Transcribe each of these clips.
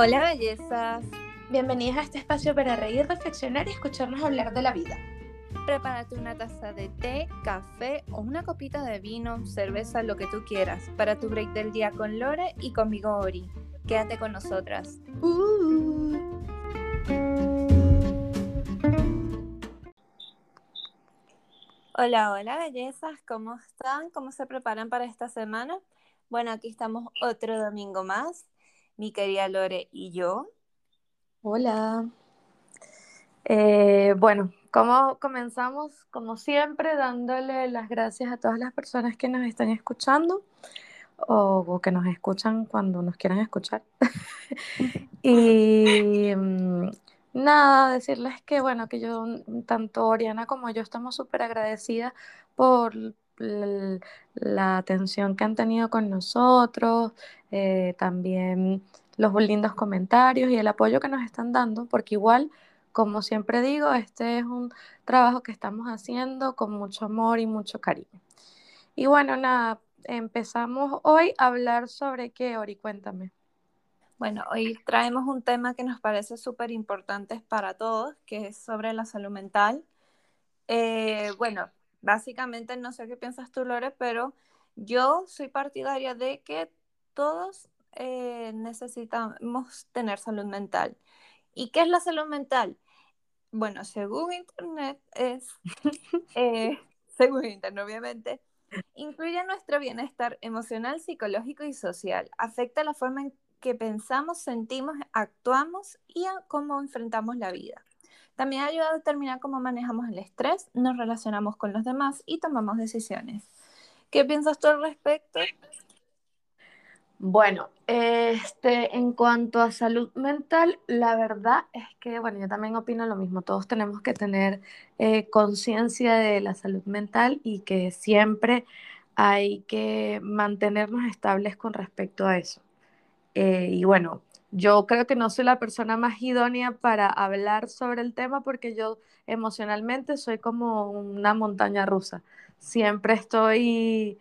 Hola bellezas, Bienvenidas a este espacio para reír, reflexionar y escucharnos hablar de la vida. prepárate una taza de té, café o una copita de vino, cerveza, lo que tú quieras, para tu break del día con Lore y conmigo Ori. Quédate con nosotras. Uh. Hola, hola bellezas, ¿cómo están? ¿Cómo se preparan para esta semana? Bueno, aquí estamos otro domingo más, mi querida Lore y yo. Hola. Eh, bueno, ¿cómo comenzamos? Como siempre, dándole las gracias a todas las personas que nos están escuchando o, o que nos escuchan cuando nos quieran escuchar. y mm, nada, decirles que bueno, que yo, tanto Oriana como yo estamos súper agradecidas por la atención que han tenido con nosotros, eh, también los lindos comentarios y el apoyo que nos están dando, porque igual, como siempre digo, este es un trabajo que estamos haciendo con mucho amor y mucho cariño. Y bueno, nada, empezamos hoy a hablar sobre qué, Ori, cuéntame. Bueno, hoy traemos un tema que nos parece súper importante para todos, que es sobre la salud mental. Eh, bueno, básicamente no sé qué piensas tú, Lore, pero yo soy partidaria de que todos eh, necesitamos tener salud mental. ¿Y qué es la salud mental? Bueno, según Internet es, eh, según Internet obviamente, incluye nuestro bienestar emocional, psicológico y social. Afecta la forma en que pensamos, sentimos, actuamos y a cómo enfrentamos la vida. También ayuda a determinar cómo manejamos el estrés, nos relacionamos con los demás y tomamos decisiones. ¿Qué piensas tú al respecto? Bueno, este, en cuanto a salud mental, la verdad es que, bueno, yo también opino lo mismo. Todos tenemos que tener eh, conciencia de la salud mental y que siempre hay que mantenernos estables con respecto a eso. Eh, y bueno, yo creo que no soy la persona más idónea para hablar sobre el tema porque yo emocionalmente soy como una montaña rusa. Siempre estoy,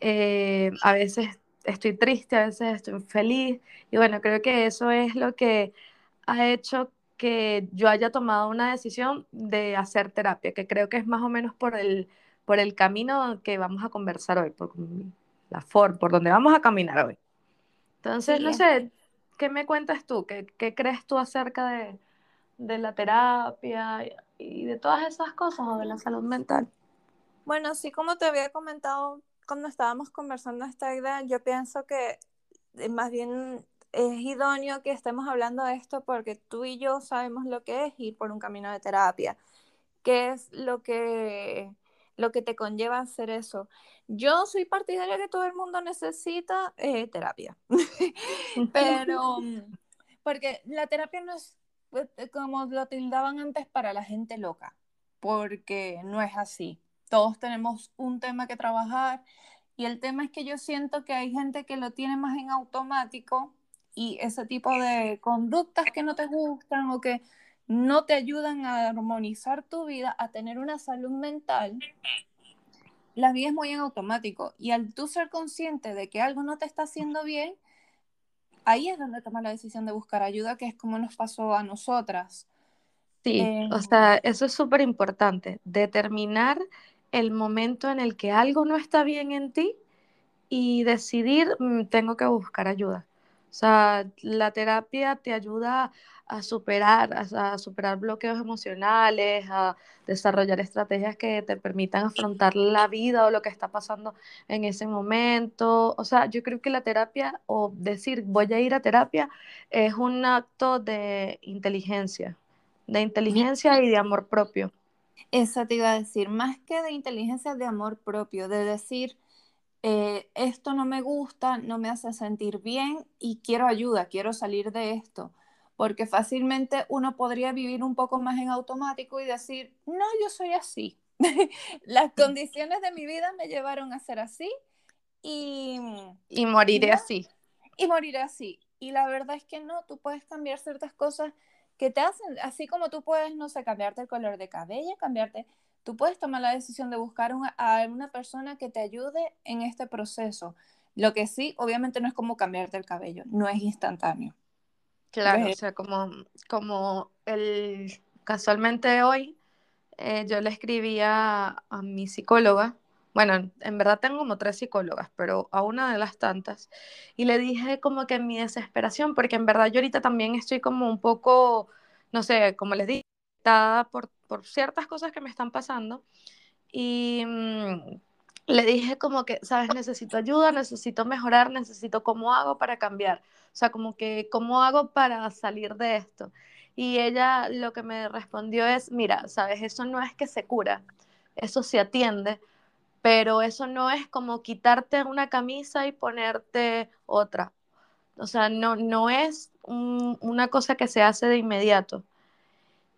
eh, a veces estoy triste, a veces estoy feliz. Y bueno, creo que eso es lo que ha hecho que yo haya tomado una decisión de hacer terapia, que creo que es más o menos por el, por el camino que vamos a conversar hoy, por la forma, por donde vamos a caminar hoy. Entonces, Sí, no sé, ¿qué me cuentas tú? ¿Qué, crees tú acerca de, de la terapia y, de todas esas cosas o de la salud mental? bueno, sí, como te había comentado cuando estábamos conversando esta idea, yo pienso que eh, más bien es idóneo que estemos hablando de esto porque tú y yo sabemos lo que es ir por un camino de terapia. qué es lo que, lo que te conlleva hacer eso. Yo soy partidaria que todo el mundo necesita eh, terapia, pero mm, porque la terapia no es pues, eh, como lo tildaban antes para la gente loca, porque no es así. Todos tenemos un tema que trabajar y el tema es que yo siento que hay gente que lo tiene más en automático y ese tipo de conductas que no te gustan o que no te ayudan a armonizar tu vida, a tener una salud mental, las vives muy en automático. Y al tú ser consciente de que algo no te está haciendo bien, ahí es donde tomas la decisión de buscar ayuda, que es como nos pasó a nosotras. Sí, Eh, o sea, eso es súper importante, determinar el momento en el que algo no está bien en ti y decidir, mm, tengo que buscar ayuda. O sea, la terapia te ayuda a superar, a, a superar bloqueos emocionales, a desarrollar estrategias que te permitan afrontar la vida o lo que está pasando en ese momento. O sea, yo creo que la terapia o decir voy a ir a terapia es un acto de inteligencia, de inteligencia y de amor propio. esa te iba a decir, más que de inteligencia, de amor propio, de decir, eh, esto no me gusta, no me hace sentir bien y quiero ayuda, quiero salir de esto. Porque fácilmente uno podría vivir un poco más en automático y decir, no, yo soy así. Las condiciones de mi vida me llevaron a ser así y, Y y moriré así. y moriré así. Y la verdad es que no, tú puedes cambiar ciertas cosas que te hacen, así como tú puedes, no sé, cambiarte el color de cabello, cambiarte, tú puedes tomar la decisión de buscar una, a una persona que te ayude en este proceso. Lo que sí, obviamente no es como cambiarte el cabello, no es instantáneo. Claro, o sea, como, como el, casualmente hoy eh, yo le escribía a mi psicóloga, bueno, en verdad tengo como tres psicólogas, pero a una de las tantas, y le dije como que mi desesperación, porque en verdad yo ahorita también estoy como un poco, no sé, como les dije, por, por ciertas cosas que me están pasando, y mm, le dije como que, sabes, necesito ayuda, necesito mejorar, necesito cómo hago para cambiar, o sea, como que cómo hago para salir de esto. Y ella lo que me respondió es, mira, sabes, eso no es que se cura, eso se atiende, pero eso no es como quitarte una camisa y ponerte otra. O sea, no, no es una cosa que se hace de inmediato.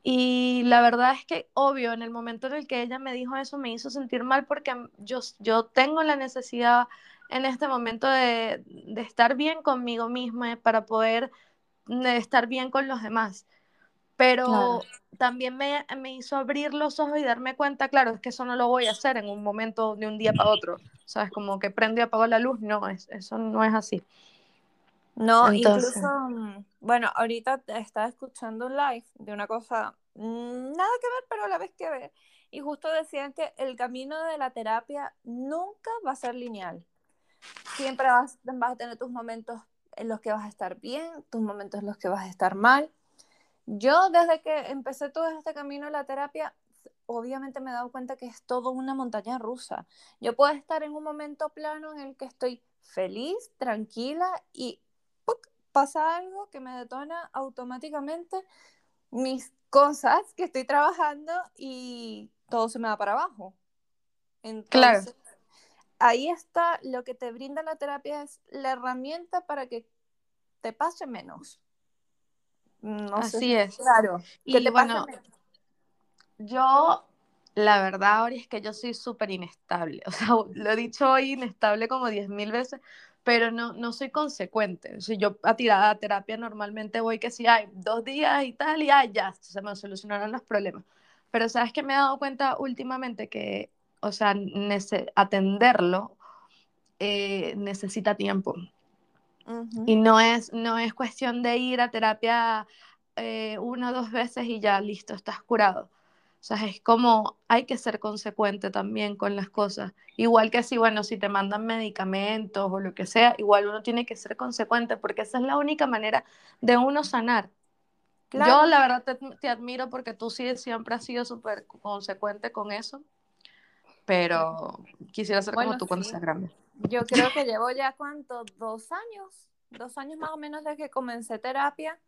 Y la verdad es que, obvio, en el momento en el que ella me dijo eso, me hizo sentir mal porque yo, yo tengo la necesidad en este momento de, de estar bien conmigo misma para poder estar bien con los demás. Pero también me, me, hizo abrir los ojos y darme cuenta, claro, es que eso no lo voy a hacer en un momento de un día para otro. ¿Sabes? Como que prendo y apago la luz, no, es, eso no es así. No, incluso, mm, bueno, ahorita estaba escuchando un live de una cosa, mm, nada que ver, pero a la vez que ver. Y justo decían que el camino de la terapia nunca va a ser lineal. Siempre vas, vas a tener tus momentos en los que vas a estar bien, tus momentos en los que vas a estar mal. Yo desde que empecé todo este camino de la terapia, obviamente me he dado cuenta que es todo una montaña rusa. Yo puedo estar en un momento plano en el que estoy feliz, tranquila y pasa algo que me detona automáticamente mis cosas que estoy trabajando y todo se me va para abajo. Entonces, ahí está, lo que te brinda la terapia es la herramienta para que te pase menos. No Así es. Claro. Y te bueno, yo, la verdad, ahora es que yo soy súper inestable. O sea, lo he dicho hoy inestable como diez mil veces, pero no, no soy consecuente. Si yo a tirada a terapia normalmente voy que si hay dos días y tal, y ya, se me solucionaron los problemas. Pero sabes que me he dado cuenta últimamente que, o sea, atenderlo eh, necesita tiempo. Y no es, no es cuestión de ir a terapia eh, una o dos veces y ya, listo, estás curado. O sea, es como hay que ser consecuente también con las cosas. Igual que si, bueno, si te mandan medicamentos o lo que sea, igual uno tiene que ser consecuente porque esa es la única manera de uno sanar. Yo la verdad te, admiro porque tú sí siempre has sido súper consecuente con eso, pero quisiera ser como tú cuando seas grande. Yo creo que llevo ya cuánto, dos años, dos años más o menos desde que comencé terapia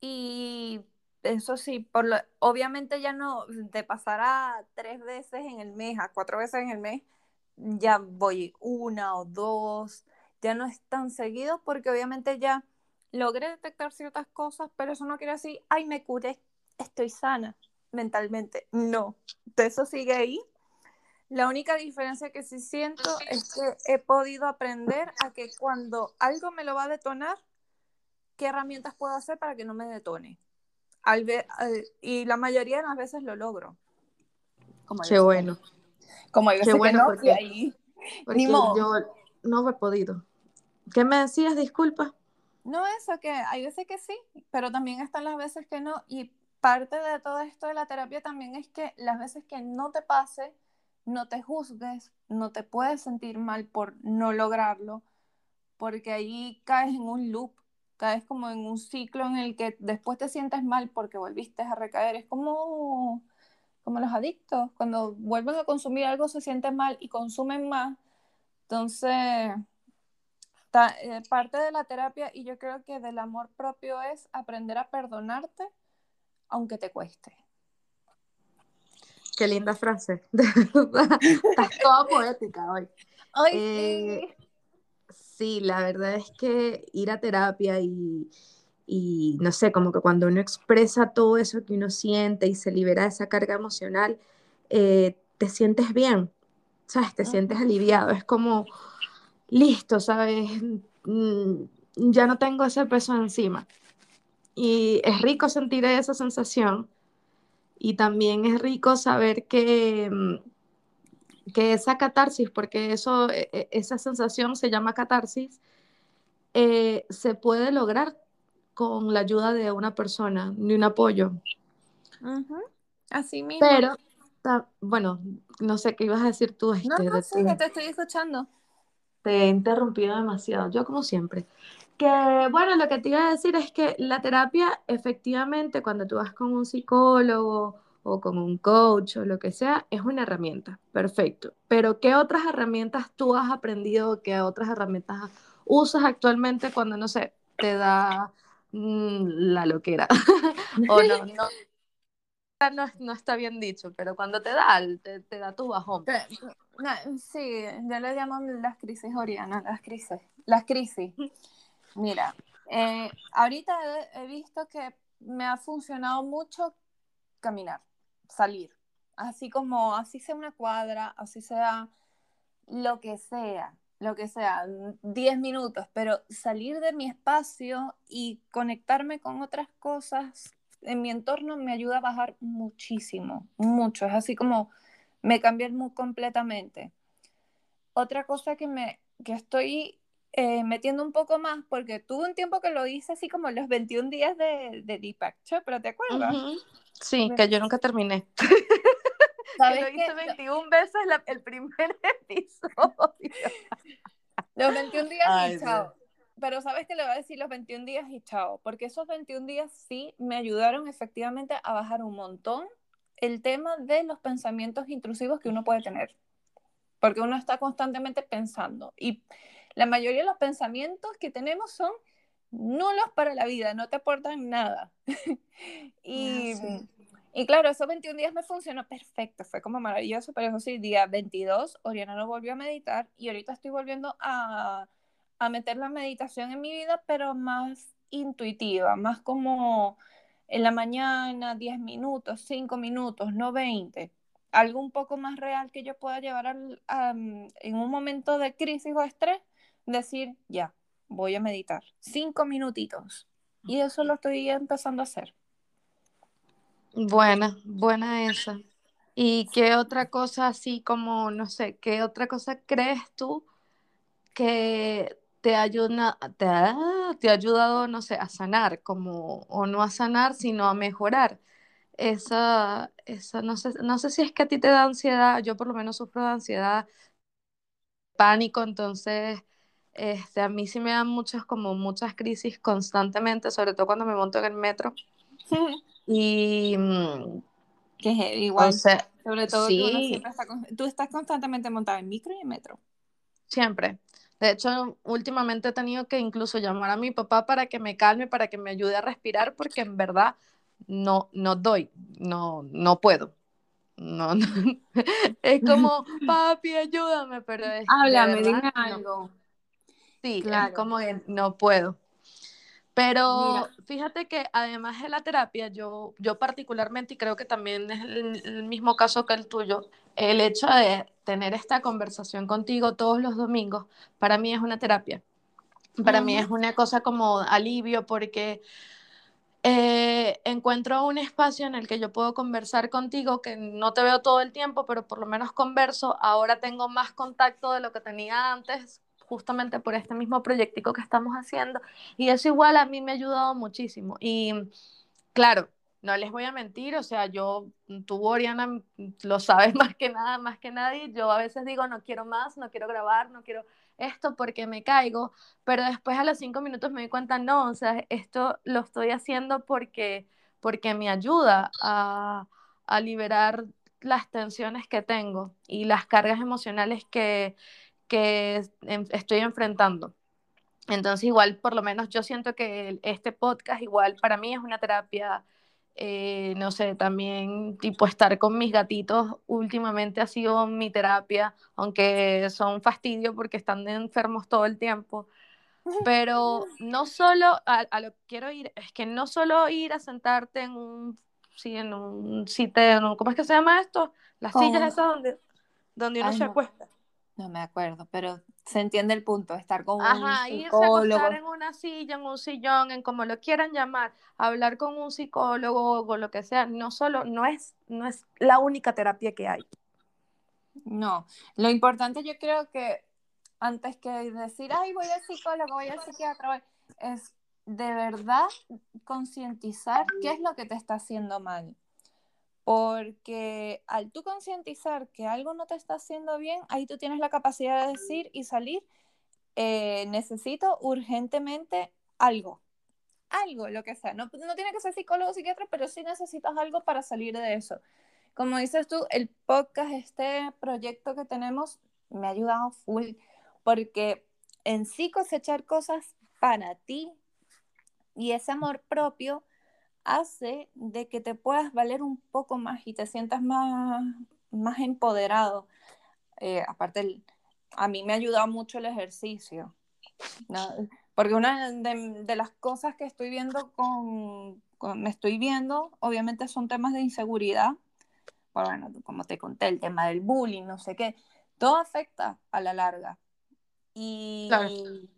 y eso sí, por lo, obviamente ya no te pasará tres veces en el mes, a cuatro veces en el mes, ya voy una o dos, ya no es tan seguido porque obviamente ya logré detectar ciertas cosas, pero eso no quiere decir, ay, me curé, estoy sana mentalmente. No, eso sigue ahí. La única diferencia que sí siento es que he podido aprender a que cuando algo me lo va a detonar, ¿qué herramientas puedo hacer para que no me detone? Y la mayoría de las veces lo logro. Como Qué bueno. Como hay Qué bueno no, porque, ahí, modo. yo no he podido. ¿Qué me decías? Disculpa. No, eso que hay veces que sí, pero también están las veces que no. Y parte de todo esto de la terapia también es que las veces que no te pase, no te juzgues, no te puedes sentir mal por no lograrlo, porque ahí caes en un loop caes como en un ciclo en el que después te sientes mal porque volviste a recaer. Es como, como los adictos, cuando vuelven a consumir algo se sienten mal y consumen más. Entonces, eh, parte de la terapia y yo creo que del amor propio es aprender a perdonarte aunque te cueste. Qué linda frase. Estás toda poética hoy. Ay. Eh, Sí, la verdad es que ir a terapia y, no sé, como que cuando uno expresa todo eso que uno siente y se libera de esa carga emocional, eh, te sientes bien, ¿sabes? Te sientes aliviado. Es como, listo, ¿sabes? Mm, ya no tengo ese peso encima. Y es rico sentir esa sensación. Y también es rico saber que mm, que esa catarsis, porque eso, e, e, esa sensación se llama catarsis, eh, se puede lograr con la ayuda de una persona, de un apoyo. Así mismo. Pero, bueno, no sé qué ibas a decir tú. Este, no, no, sí, que te estoy escuchando. Te he interrumpido demasiado, yo como siempre. Que bueno, lo que te iba a decir es que la terapia, efectivamente, cuando tú vas con un psicólogo o con un coach o lo que sea, es una herramienta, perfecto. Pero ¿qué otras herramientas tú has aprendido, qué otras herramientas usas actualmente cuando, no sé, te da mm, la loquera? o no, no, no, está bien dicho, pero cuando te da, te, te da tu bajón. sí, yo le llamo las crisis orianas, las crisis. Las crisis. Mira, eh, ahorita he, visto que me ha funcionado mucho caminar, salir. Así como, así sea una cuadra, así sea lo que sea, lo que sea, 10 minutos, pero salir de mi espacio y conectarme con otras cosas en mi entorno me ayuda a bajar muchísimo, mucho. Es así como me cambié muy completamente. Otra cosa que me que estoy eh, metiendo un poco más, porque tuve un tiempo que lo hice así como los 21 días de, de Deepak ¿pero te acuerdas? Sí, que yo nunca terminé. ¿Sabes que lo hice 21 veces el primer episodio. los 21 días y chao. Pero sabes que le voy a decir los 21 días y chao, porque esos 21 días sí me ayudaron efectivamente a bajar un montón el tema de los pensamientos intrusivos que uno puede tener. Porque uno está constantemente pensando. Y la mayoría de los pensamientos que tenemos son nulos para la vida, no te aportan nada. y, ah, y, claro, esos 21 días me funcionó perfecto, fue como maravilloso, pero eso sí, día 22, Oriana no volvió a meditar y ahorita estoy volviendo a, a meter la meditación en mi vida, pero más intuitiva, más como en la mañana, 10 minutos, 5 minutos, no 20 algo un poco más real que yo pueda llevar al, en un momento de crisis o estrés, decir, ya, voy a meditar cinco minutitos. Y eso lo estoy empezando a hacer. Buena, buena esa. ¿Y qué otra cosa así como, no sé, qué otra cosa crees tú que te ayuda, te ha, te ha ayudado, no sé, a sanar, como, o no a sanar, sino a mejorar? Esa, esa, no sé, no sé si es que a ti te da ansiedad, yo por lo menos sufro de ansiedad, pánico, entonces este, a mí sí me dan muchas, como muchas crisis constantemente, sobre todo cuando me monto en el metro. y... Mm, que es igual. sobre todo sí. tú estás constantemente montado en micro y en metro. Siempre. De hecho, últimamente he tenido que incluso llamar a mi papá para que me calme, para que me ayude a respirar, porque en verdad no, no doy, no, no puedo. No, Es como, papi, ayúdame, pero es. Háblame, dime algo. Sí, claro. es como que no puedo. Pero fíjate que además de la terapia, yo, yo particularmente, y creo que también es el, mismo caso que el tuyo, el hecho de tener esta conversación contigo todos los domingos, para mí es una terapia. Para mí es una cosa como alivio porque eh, encuentro un espacio en el que yo puedo conversar contigo, que no te veo todo el tiempo, pero por lo menos converso. Ahora tengo más contacto de lo que tenía antes justamente por este mismo proyectico que estamos haciendo. Y eso igual a mí me ha ayudado muchísimo. Y claro, no les voy a mentir, o sea, yo, tú, Oriana, lo sabes más que nada, más que nadie. Yo a veces digo, no quiero más, no quiero grabar, no quiero esto porque me caigo, pero después a los cinco minutos me doy cuenta, no, o sea, esto lo estoy haciendo porque, porque me ayuda a, a liberar las tensiones que tengo y las cargas emocionales que, que estoy enfrentando. Entonces, igual, por lo menos yo siento que este podcast, igual para mí es una terapia, eh, no sé, también tipo estar con mis gatitos últimamente ha sido mi terapia, aunque son fastidio porque están enfermos todo el tiempo. Pero no solo, a, lo que quiero ir, es que no solo ir a sentarte en un, sí, en un sitio, ¿cómo es que se llama esto? Las sillas esas donde, donde uno se acuesta. No me acuerdo, pero se entiende el punto, estar con Ajá, un psicólogo. irse a acostar en una silla, en un sillón, en como lo quieran llamar, hablar con un psicólogo o lo que sea, no solo, no es, no es la única terapia que hay. No, lo importante yo creo que antes que decir, ay, voy al psicólogo, voy al psiquiatra, es de verdad concientizar qué es lo que te está haciendo mal. Porque al tú concientizar que algo no te está haciendo bien, ahí tú tienes la capacidad de decir y salir, eh, necesito urgentemente algo. Algo, lo que sea. No, no tiene que ser psicólogo o psiquiatra, pero sí necesitas algo para salir de eso. Como dices tú, el podcast, este proyecto que tenemos, me ha ayudado full, porque en sí cosechar cosas para ti y ese amor propio hace de que te puedas valer un poco más y te sientas más, más empoderado. Eh, aparte, a mí me ha ayudado mucho el ejercicio, porque una de, las cosas que estoy viendo con, me estoy viendo, obviamente son temas de inseguridad, bueno, como te conté, el tema del bullying, no sé qué, todo afecta a la larga. Y, y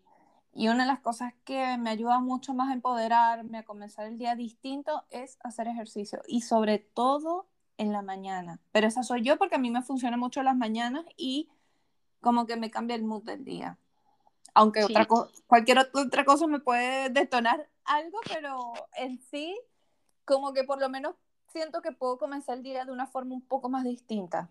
una de las cosas que me ayuda mucho más a empoderarme, a comenzar el día distinto, es hacer ejercicio. Y sobre todo en la mañana. Pero esa soy yo porque a mí me funciona mucho las mañanas y como que me cambia el mood del día. Aunque otra cualquier otra cosa me puede detonar algo, pero en sí, como que por lo menos siento que puedo comenzar el día de una forma un poco más distinta.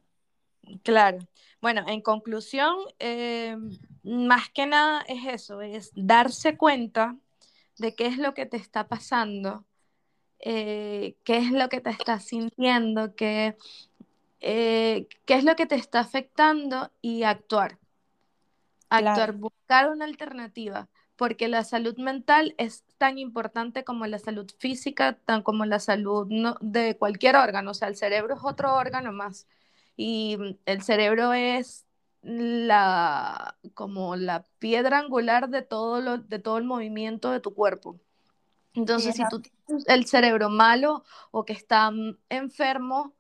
Claro. Bueno, en conclusión, eh, más que nada es eso, es darse cuenta de qué es lo que te está pasando, eh, qué es lo que te estás sintiendo, qué, eh, qué es lo que te está afectando y actuar. Actuar, buscar una alternativa, porque la salud mental es tan importante como la salud física, tan como la salud de cualquier órgano, o sea, el cerebro es otro órgano más y el cerebro es la, como la piedra angular de todo, lo, de todo el movimiento de tu cuerpo. Entonces, si tú tienes el cerebro malo o que está enfermo,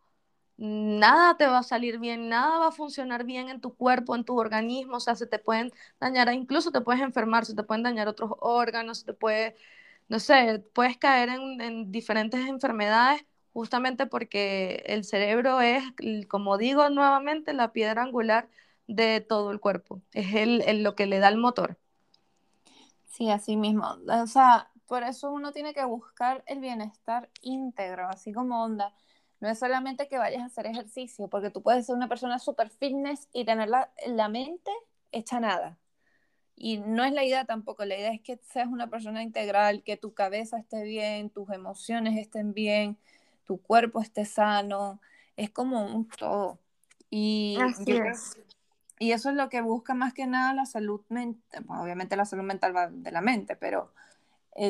nada te va a salir bien, nada va a funcionar bien en tu cuerpo, en tu organismo, o sea, se te pueden dañar, incluso te puedes enfermar, se te pueden dañar otros órganos, se te puede, no sé, puedes caer en diferentes enfermedades justamente porque el cerebro es, como digo nuevamente, la piedra angular de todo el cuerpo, es el, lo que le da el motor. Sí, así mismo. O sea, por eso uno tiene que buscar el bienestar íntegro, así como onda. No es solamente que vayas a hacer ejercicio, porque tú puedes ser una persona súper fitness y tener la, la mente hecha nada. Y no es la idea tampoco, la idea es que seas una persona integral, que tu cabeza esté bien, tus emociones estén bien, tu cuerpo esté sano, es como un todo. Y, y eso es lo que busca más que nada la salud mental, obviamente la salud mental va de la mente, pero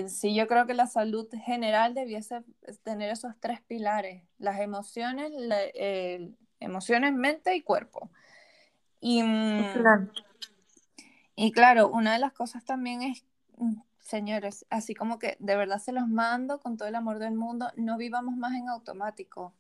sí yo creo que la salud general debiese tener esos tres pilares, las emociones, emociones, mente y cuerpo. Y, mm, claro. y claro, una de las cosas también es mm, señores, así como que de verdad se los mando con todo el amor del mundo, no vivamos más en automático,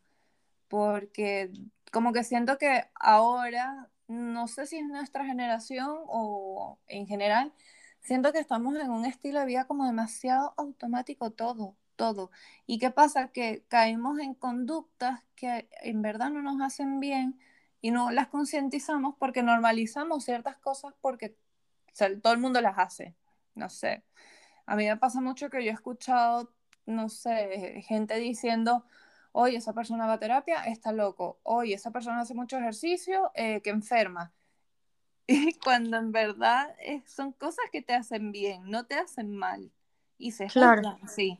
porque como que siento que ahora, no sé si es nuestra generación o en general, siento que estamos en un estilo de vida como demasiado automático todo, todo. ¿Y qué pasa? Que caemos en conductas que en verdad no nos hacen bien y no las concientizamos porque normalizamos ciertas cosas porque todo el mundo las hace. No sé. A mí me pasa mucho que yo he escuchado, no sé, gente diciendo, oye, esa persona va a terapia, está loco. Oye, esa persona hace mucho ejercicio, eh, que enferma. Y cuando en verdad eh, son cosas que te hacen bien, no te hacen mal. Y se claro. sí.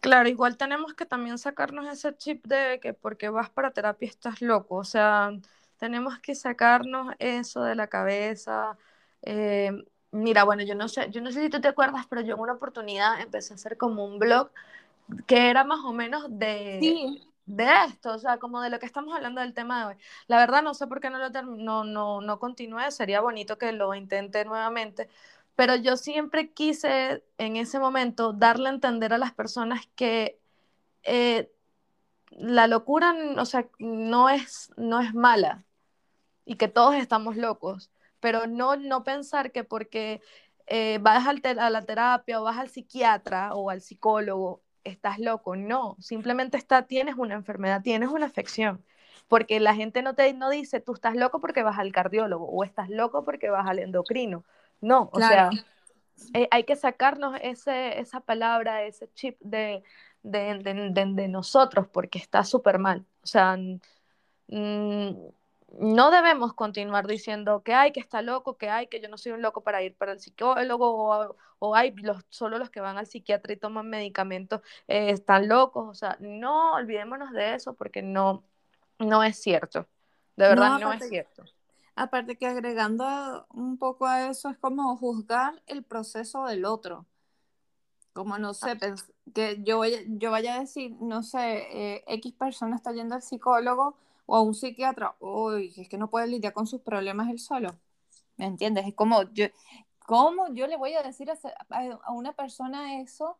Claro, igual tenemos que también sacarnos ese chip de que porque vas para terapia estás loco. O sea, tenemos que sacarnos eso de la cabeza. Eh, Mira, bueno, yo no sé, yo no sé si tú te acuerdas, pero yo en una oportunidad empecé a hacer como un blog que era más o menos de, de esto, o sea, como de lo que estamos hablando del tema de hoy. La verdad no sé por qué no lo no, no, no continué, sería bonito que lo intente nuevamente, pero yo siempre quise en ese momento darle a entender a las personas que eh, la locura, o sea, no es, no es mala y que todos estamos locos pero no, no pensar que porque eh, vas a la terapia o vas al psiquiatra o al psicólogo, estás loco. No, simplemente está, tienes una enfermedad, tienes una afección. Porque la gente no te no dice, tú estás loco porque vas al cardiólogo o estás loco porque vas al endocrino. No, o sea, eh, hay que sacarnos ese, esa palabra, ese chip de, de, de, nosotros, porque está súper mal. O sea, no debemos continuar diciendo que hay, que está loco, que hay, que yo no soy un loco para ir para el psicólogo, o, hay los, solo los que van al psiquiatra y toman medicamentos eh, están locos. O sea, no olvidémonos de eso porque no, no es cierto. De verdad, no, es cierto. Aparte que agregando un poco a eso es como juzgar el proceso del otro. Como no sé, que yo, yo vaya a decir, no sé, eh, X persona está yendo al psicólogo o a un psiquiatra, uy, es que no puede lidiar con sus problemas él solo. ¿Me entiendes? Es como yo, ¿cómo yo le voy a decir a, a una persona eso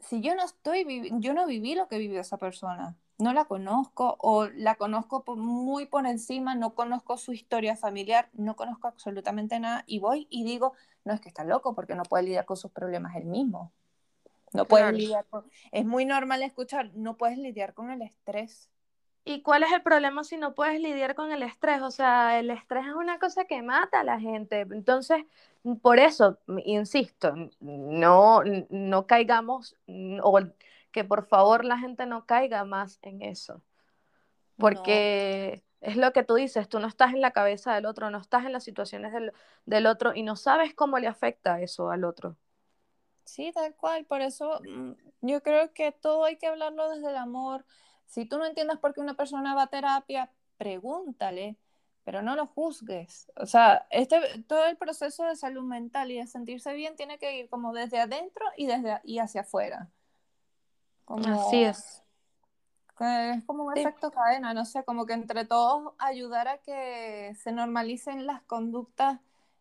si yo no estoy, yo no viví lo que vivió esa persona? No la conozco o la conozco muy por encima, no conozco su historia familiar, no conozco absolutamente nada y voy y digo, no es que está loco porque no puede lidiar con sus problemas él mismo. No puede lidiar con... Es muy normal escuchar, no puedes lidiar con el estrés. ¿Y cuál es el problema si no puedes lidiar con el estrés? O sea, el estrés es una cosa que mata a la gente. Entonces, por eso, insisto, no, no caigamos, o que por favor la gente no caiga más en eso. Porque es lo que tú dices, tú no estás en la cabeza del otro, no estás en las situaciones del, del otro y no sabes cómo le afecta eso al otro. Sí, tal cual. Por eso mm, yo creo que todo hay que hablarlo desde el amor si tú no entiendes por qué una persona va a terapia, pregúntale, pero no lo juzgues. O sea, este, todo el proceso de salud mental y de sentirse bien tiene que ir como desde adentro y, desde, y hacia afuera. Así es. Es como un efecto cadena, no sé, como que entre todos ayudar a que se normalicen las conductas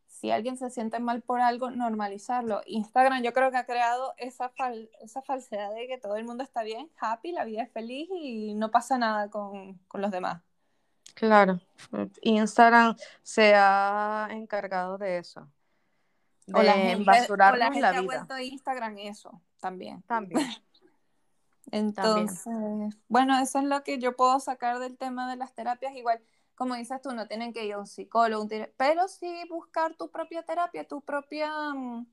si alguien se siente mal por algo, normalizarlo. Instagram yo creo que ha creado esa, esa falsedad de que todo el mundo está bien, happy, la vida es feliz y no pasa nada con, los demás. Claro, Instagram se ha encargado de eso. De o la gente, o la, gente ha vuelto Instagram eso también. También. Entonces, bueno, eso es lo que yo puedo sacar del tema de las terapias. Igual, como dices tú, no tienen que ir a un psicólogo, pero sí buscar tu propia terapia, tu propia mm,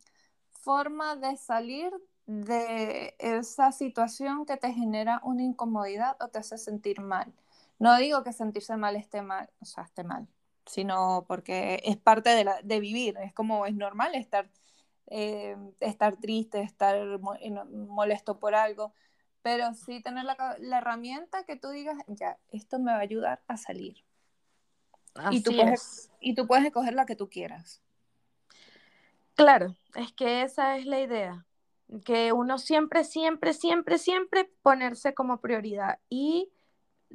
forma de salir de esa situación que te genera una incomodidad o te hace sentir mal. No digo que sentirse mal esté mal, o sea, esté mal, sino porque es parte de, la, de vivir, es como es normal estar, eh, estar triste, estar molesto por algo, pero sí tener la, la herramienta que tú digas, ya, esto me va a ayudar a salir y tú, puedes, y tú puedes escoger la que tú quieras. Claro, es que esa es la idea, que uno siempre, siempre, siempre, siempre ponerse como prioridad y,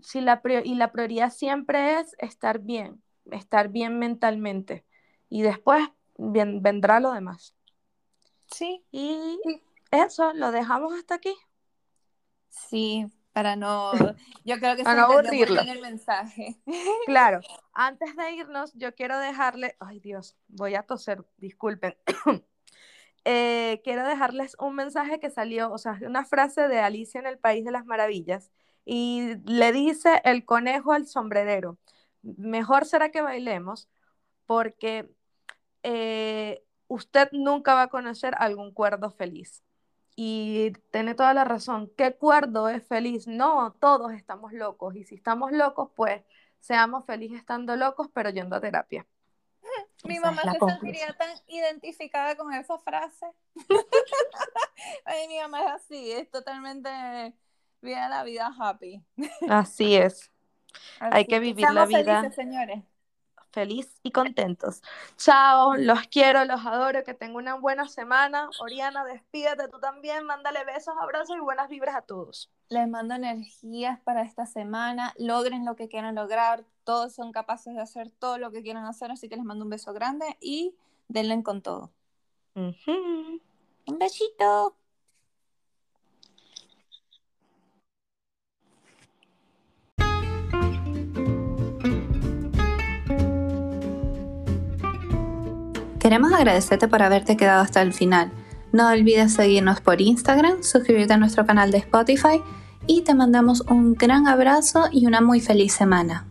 si la, y la prioridad siempre es estar bien, estar bien mentalmente y después bien, vendrá lo demás. Sí. Y eso, lo dejamos hasta aquí. Sí, para no, yo creo que se en el mensaje. Claro, antes de irnos, yo quiero dejarle, ay Dios, voy a toser, disculpen. Eh, quiero dejarles un mensaje que salió, o sea, una frase de Alicia en el País de las Maravillas, y le dice el conejo al sombrerero, mejor será que bailemos, porque eh, usted nunca va a conocer algún cuerdo feliz. Y tiene toda la razón. ¿Qué cuerdo es feliz? No, todos estamos locos. Y si estamos locos, pues seamos felices estando locos, pero yendo a terapia. Mi mamá se sentiría tan identificada con esa frase. Ay, mi mamá es así, es totalmente vive la vida happy. Así es. Hay que vivir la vida. señores feliz y contentos. Chao, los quiero, los adoro, que tengan una buena semana. Oriana, despídete tú también, mándale besos, abrazos y buenas vibras a todos. Les mando energías para esta semana, logren lo que quieran lograr, todos son capaces de hacer todo lo que quieran hacer, así que les mando un beso grande y denle con todo. Un besito. Queremos agradecerte por haberte quedado hasta el final. No olvides seguirnos por Instagram, suscribirte a nuestro canal de Spotify y te mandamos un gran abrazo y una muy feliz semana.